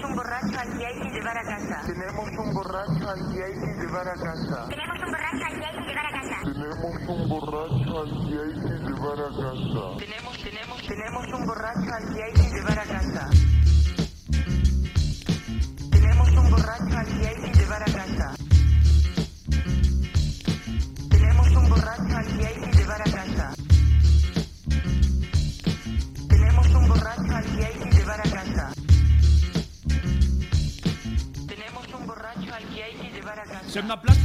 Tenemos un borracho al que hay que llevar a casa. Tenemos un borracho al que hay que llevar a casa. Tenemos un borracho al que hay que llevar a casa. Tenemos un borracho al que hay que llevar a casa. Tenemos, tenemos, tenemos un borracho al que hay que llevar a casa. Llevar a casa.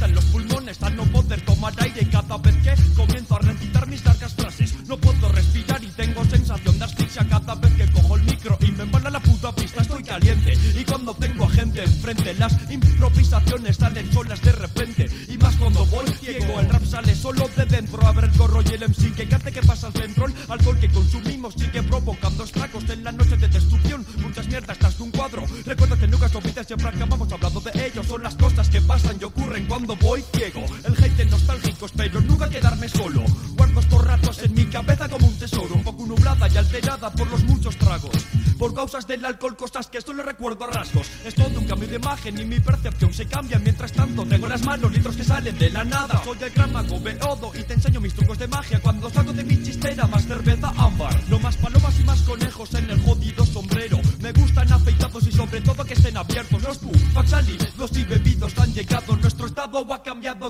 Enfrente las improvisaciones salen solas de repente. Y más cuando voy ciego, el rap sale solo de dentro. Abre el corro y el MC que cante que pasa al centro. El alcohol que consumimos sigue provocando estragos en la noche de destrucción. Muchas mierdas tras un cuadro. Recuerda que nunca olvides siempre acabamos hablando de ellos. Son las cosas que pasan y ocurren cuando voy ciego. El hate nostálgico espero nunca quedarme solo. Guardo estos ratos en mi cabeza como un tesoro. Nublada y alterada por los muchos tragos. Por causas del alcohol, cosas que solo recuerdo a rasgos. Es todo un cambio de imagen y mi percepción se cambia. Mientras tanto, tengo en las manos litros que salen de la nada. Soy el gran mago Beodo y te enseño mis trucos de magia. Cuando salgo de mi chistera, más cerveza ámbar. No más palomas y más conejos en el jodido sombrero. Me gustan afeitados y sobre todo que estén abiertos. Los buffaks los y bebidos han llegado.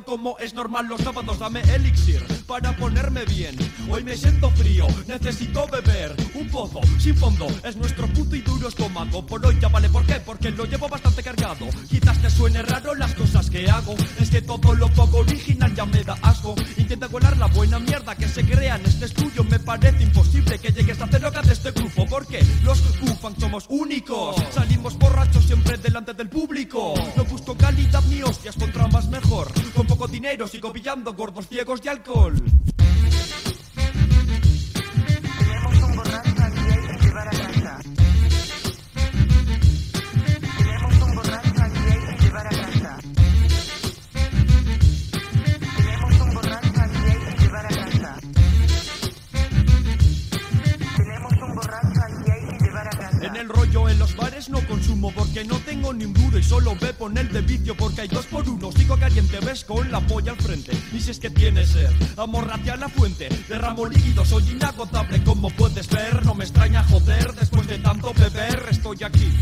Como es normal. Los sábados dame elixir para ponerme bien. Hoy me siento frío, necesito beber. Un pozo sin fondo es nuestro puto y duro estómago. Por hoy ya vale, ¿por qué? Porque lo llevo bastante cargado. Quizás te suene raro las cosas que hago. Es que todo lo poco original ya me da asco. Intenta colar la buena mierda que se crea en este estudio. Me parece imposible que llegues a hacer loca de este grupo. Porque los Bufan somos únicos. Salimos borrachos siempre delante del público. No busco calidad ni hostias contra más mejor. Poco dinero sigo pillando gordos ciegos de alcohol. Bares no consumo porque no tengo ni un duro y solo bebo en el de vicio porque hay dos por uno. Sigo caliente, ves con la polla al frente. Y si es que tienes sed, amorrate a la fuente. Derramo líquido, soy inagotable como puedes ver. No me extraña joder, después de tanto beber estoy aquí.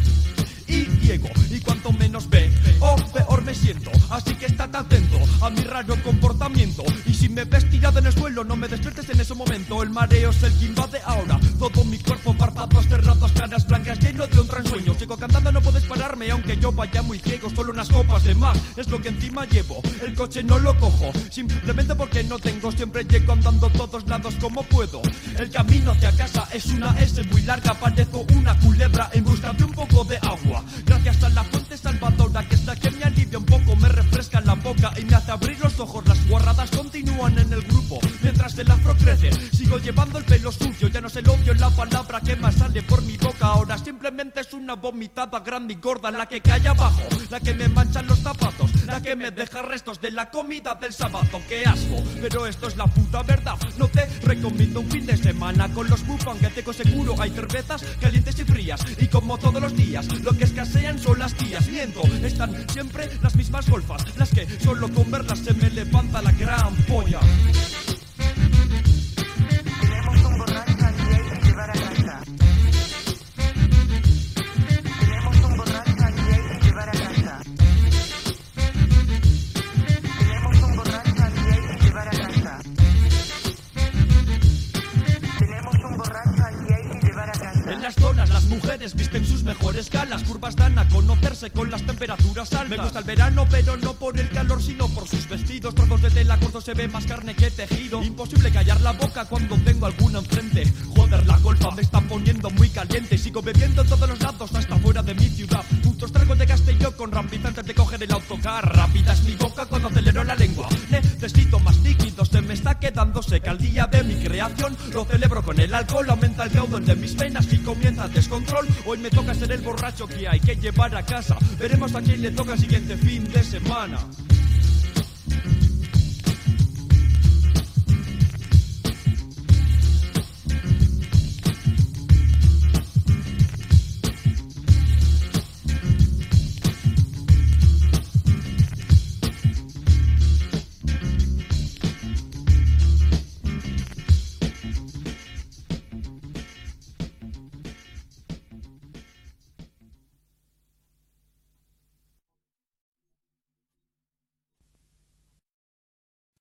Y ciego, y cuanto menos ve, o peor me siento. Así que estate atento a mi raro comportamiento. Y si me ves tirado en el suelo, no me despiertes en ese momento. El mareo es el que invade ahora. Todo mi cuerpo, párpados cerrados, caras blancas, lleno de un gran sueño. Sigo cantando, no puedes pararme, aunque yo vaya muy ciego. Solo unas copas de más es lo que encima llevo. El coche no lo cojo, simplemente porque no tengo. Siempre llego andando todos lados como puedo. El camino hacia casa es una S muy larga. Parezco una culebra en busca de un poco de agua. Gracias a la fuente salvadora, que es la que me alivia un poco, me refresca la boca y me hace abrir los ojos. Las guarradas continúan en el grupo, mientras el afro crece. Sigo llevando el pelo sucio, ya no es el odio la palabra que más sale por mi boca. Ahora simplemente es una vomitada grande y gorda, la que cae abajo, la que me manchan los zapatos, la que me deja restos de la comida del sábado. ¡Qué asco! Pero esto es la puta verdad. No te recomiendo un fin de semana con los bufan que seguro. Hay cervezas calientes y frías, y como todos los días, lo que escasean son las tías. Miento, están siempre las mismas golfas, las que solo con verlas se me levanta la gran polla. Mejores galas, curvas dan a conocerse con las temperaturas altas. Me gusta el verano, pero no por el calor, sino por sus vestidos. Trozos de tela corto se ve más carne que tejido. Imposible callar la boca cuando tengo alguna enfrente. Joder, la golfa me está poniendo muy caliente. Quedando seca el día de mi creación. Lo celebro con el alcohol, aumenta el caudal de mis venas y comienza el descontrol. Hoy me toca ser el borracho que hay que llevar a casa. Veremos a quién le toca el siguiente fin de semana.